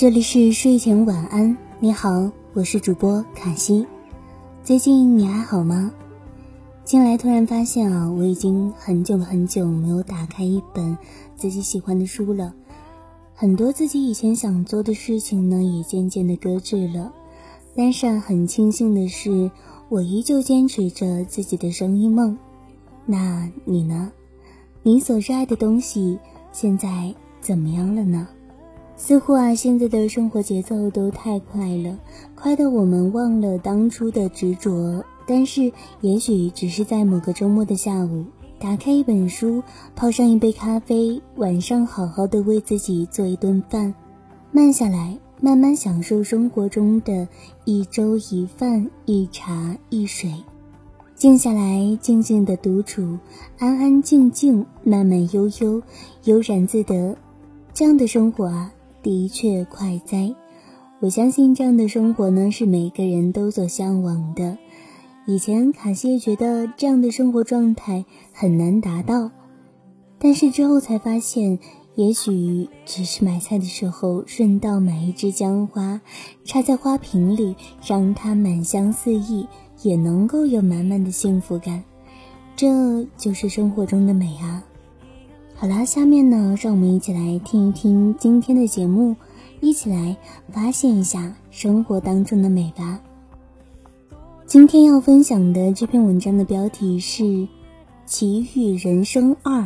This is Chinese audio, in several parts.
这里是睡前晚安，你好，我是主播卡西。最近你还好吗？近来突然发现啊，我已经很久很久没有打开一本自己喜欢的书了。很多自己以前想做的事情呢，也渐渐的搁置了。但是很庆幸的是，我依旧坚持着自己的生意梦。那你呢？你所热爱的东西现在怎么样了呢？似乎啊，现在的生活节奏都太快了，快到我们忘了当初的执着。但是，也许只是在某个周末的下午，打开一本书，泡上一杯咖啡，晚上好好的为自己做一顿饭，慢下来，慢慢享受生活中的一粥一饭一茶一水，静下来，静静的独处，安安静静，慢慢悠悠，悠然自得，这样的生活啊。的确快哉，我相信这样的生活呢是每个人都所向往的。以前卡西觉得这样的生活状态很难达到，但是之后才发现，也许只是买菜的时候顺道买一支姜花，插在花瓶里，让它满香四溢，也能够有满满的幸福感。这就是生活中的美啊！好啦，下面呢，让我们一起来听一听今天的节目，一起来发现一下生活当中的美吧。今天要分享的这篇文章的标题是《奇遇人生二》，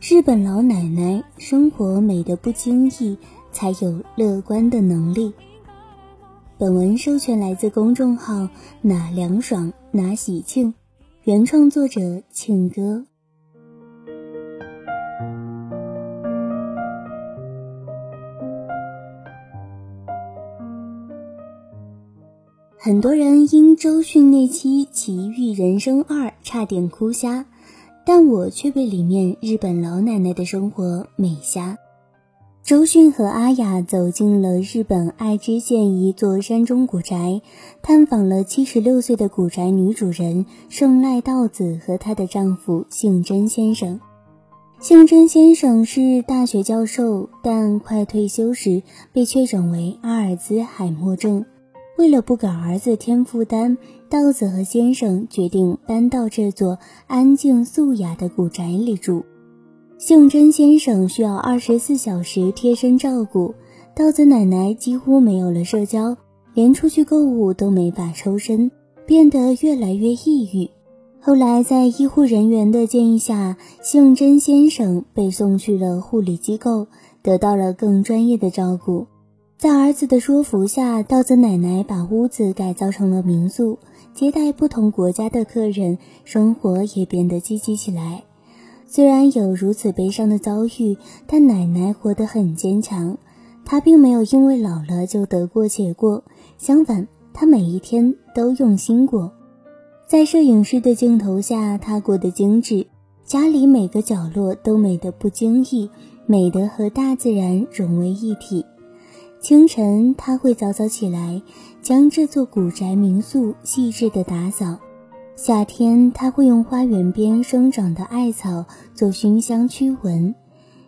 日本老奶奶生活美的不经意，才有乐观的能力。本文授权来自公众号“哪凉爽哪喜庆”，原创作者庆哥。很多人因周迅那期《奇遇人生二》差点哭瞎，但我却被里面日本老奶奶的生活美瞎。周迅和阿雅走进了日本爱知县一座山中古宅，探访了七十六岁的古宅女主人圣赖道子和她的丈夫幸真先生。幸真先生是大学教授，但快退休时被确诊为阿尔兹海默症。为了不给儿子添负担，稻子和先生决定搬到这座安静素雅的古宅里住。幸真先生需要二十四小时贴身照顾，稻子奶奶几乎没有了社交，连出去购物都没法抽身，变得越来越抑郁。后来在医护人员的建议下，幸真先生被送去了护理机构，得到了更专业的照顾。在儿子的说服下，稻子奶奶把屋子改造成了民宿，接待不同国家的客人，生活也变得积极起来。虽然有如此悲伤的遭遇，但奶奶活得很坚强。她并没有因为老了就得过且过，相反，她每一天都用心过。在摄影师的镜头下，她过得精致，家里每个角落都美得不经意，美得和大自然融为一体。清晨，他会早早起来，将这座古宅民宿细致的打扫。夏天，他会用花园边生长的艾草做熏香驱蚊。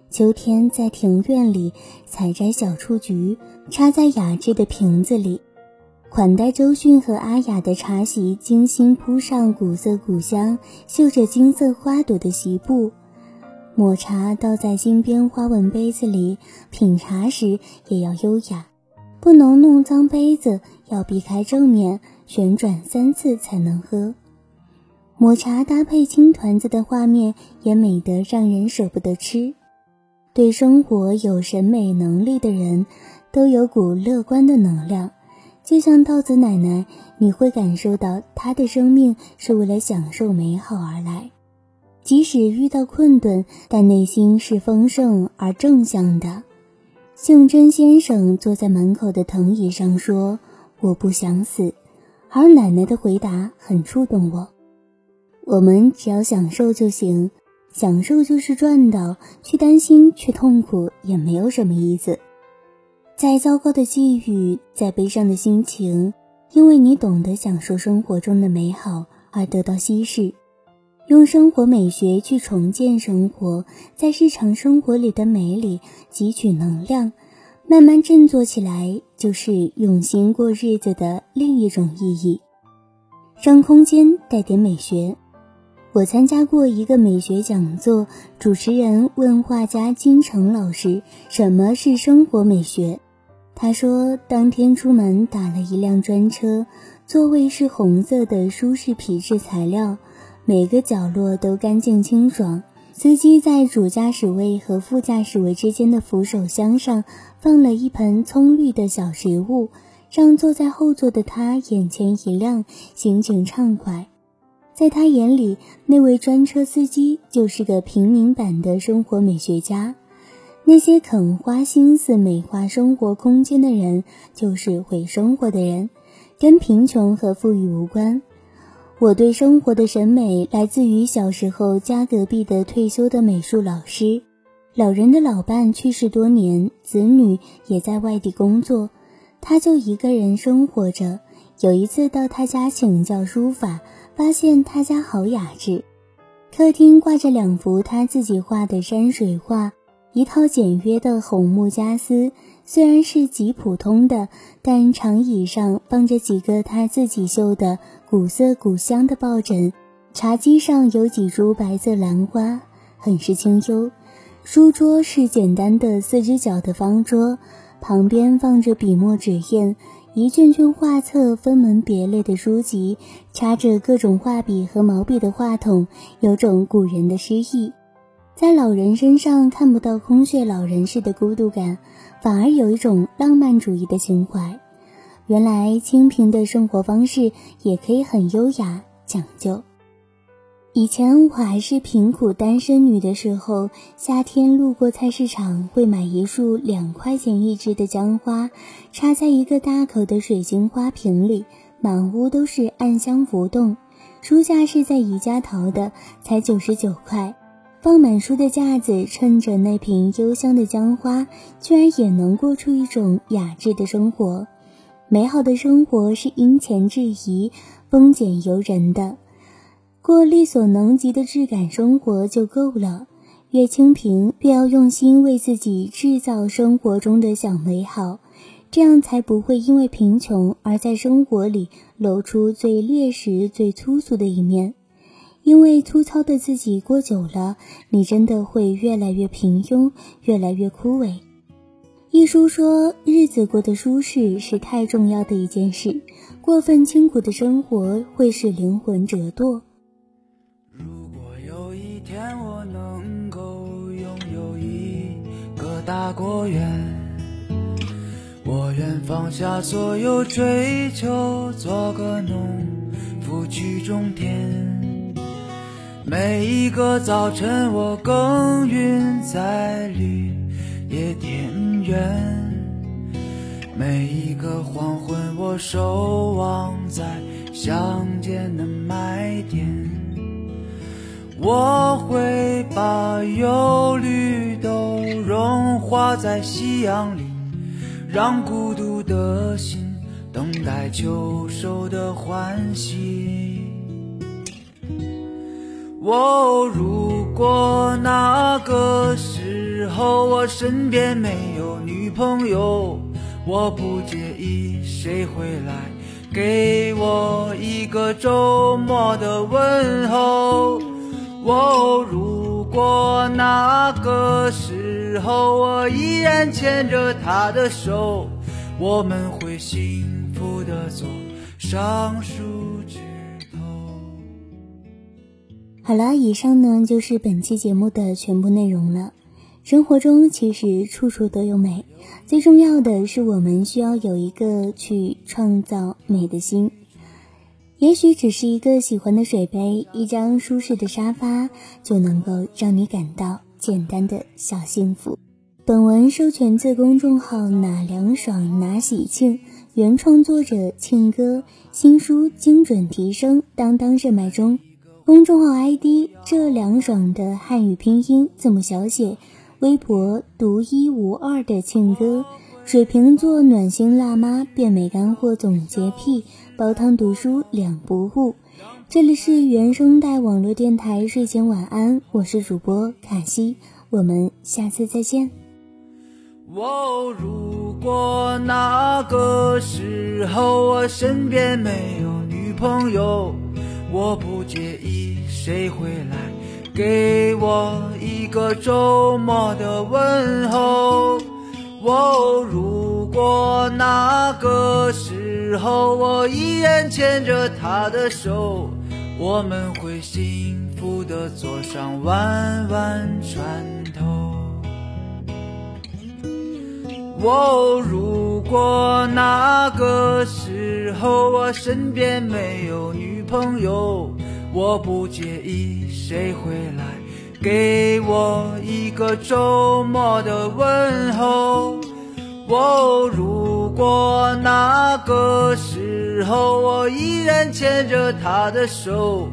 秋天，在庭院里采摘小雏菊，插在雅致的瓶子里。款待周迅和阿雅的茶席，精心铺上古色古香、绣着金色花朵的席布。抹茶倒在金边花纹杯子里，品茶时也要优雅，不能弄脏杯子，要避开正面，旋转三次才能喝。抹茶搭配青团子的画面也美得让人舍不得吃。对生活有审美能力的人，都有股乐观的能量，就像稻子奶奶，你会感受到她的生命是为了享受美好而来。即使遇到困顿，但内心是丰盛而正向的。幸真先生坐在门口的藤椅上说：“我不想死。”而奶奶的回答很触动我。我们只要享受就行，享受就是赚到，去担心去痛苦也没有什么意思。再糟糕的际遇，再悲伤的心情，因为你懂得享受生活中的美好而得到稀释。用生活美学去重建生活，在日常生活里的美里汲取能量，慢慢振作起来，就是用心过日子的另一种意义。让空间带点美学。我参加过一个美学讲座，主持人问画家金城老师：“什么是生活美学？”他说：“当天出门打了一辆专车，座位是红色的舒适皮质材料，每个角落都干净清爽。”司机在主驾驶位和副驾驶位之间的扶手箱上放了一盆葱绿的小植物，让坐在后座的他眼前一亮，心情畅快。在他眼里，那位专车司机就是个平民版的生活美学家。那些肯花心思美化生活空间的人，就是会生活的人，跟贫穷和富裕无关。我对生活的审美来自于小时候家隔壁的退休的美术老师。老人的老伴去世多年，子女也在外地工作，他就一个人生活着。有一次到他家请教书法，发现他家好雅致。客厅挂着两幅他自己画的山水画，一套简约的红木家私。虽然是极普通的，但长椅上放着几个他自己绣的古色古香的抱枕，茶几上有几株白色兰花，很是清幽。书桌是简单的四只脚的方桌，旁边放着笔墨纸砚，一卷卷画册，分门别类的书籍，插着各种画笔和毛笔的话筒，有种古人的诗意。在老人身上看不到空穴老人似的孤独感。反而有一种浪漫主义的情怀。原来清贫的生活方式也可以很优雅讲究。以前我还是贫苦单身女的时候，夏天路过菜市场会买一束两块钱一支的姜花，插在一个大口的水晶花瓶里，满屋都是暗香浮动。书架是在宜家淘的，才九十九块。放满书的架子，衬着那瓶幽香的姜花，居然也能过出一种雅致的生活。美好的生活是因钱制宜、丰俭由人的，过力所能及的质感生活就够了。越清贫，越要用心为自己制造生活中的小美好，这样才不会因为贫穷而在生活里露出最劣势、最粗俗的一面。因为粗糙的自己过久了，你真的会越来越平庸，越来越枯萎。一书说，日子过得舒适是太重要的一件事，过分清苦的生活会使灵魂折堕。如果有一天我能够拥有一个大果园，我愿放下所有追求，做个农夫去种田。每一个早晨，我耕耘在绿野田园；每一个黄昏，我守望在乡间的麦田。我会把忧虑都融化在夕阳里，让孤独的心等待秋收的欢喜。哦，如果那个时候我身边没有朋友，我不介意谁回来给我一个周末的问候。哦，如果那个时候我依然牵着她的手，我们会幸福的走上树枝头。好了，以上呢就是本期节目的全部内容了。生活中其实处处都有美，最重要的是我们需要有一个去创造美的心。也许只是一个喜欢的水杯，一张舒适的沙发，就能够让你感到简单的小幸福。本文授权自公众号“哪凉爽哪喜庆”，原创作者庆哥，新书精准提升，当当热卖中。公众号 ID 这凉爽的汉语拼音字母小写，微博独一无二的庆哥，水瓶座暖心辣妈，变美干货总洁癖，煲汤读书两不误。这里是原声带网络电台睡前晚安，我是主播卡西，我们下次再见。哦，如果那个时候我身边没有女朋友，我不介意谁会来给我一个周末的问候。哦，如果那个时候我依然牵着她的手，我们会幸福的坐上弯弯船头。哦，如果那个时候我身边没有女朋友，我不介意谁回来给我一个周末的问候。哦，如果那个时候我依然牵着她的手，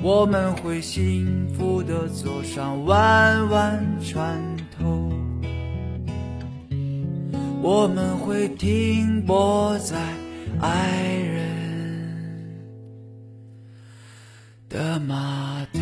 我们会幸福的坐上弯弯船头。我们会停泊在爱人的马蹄。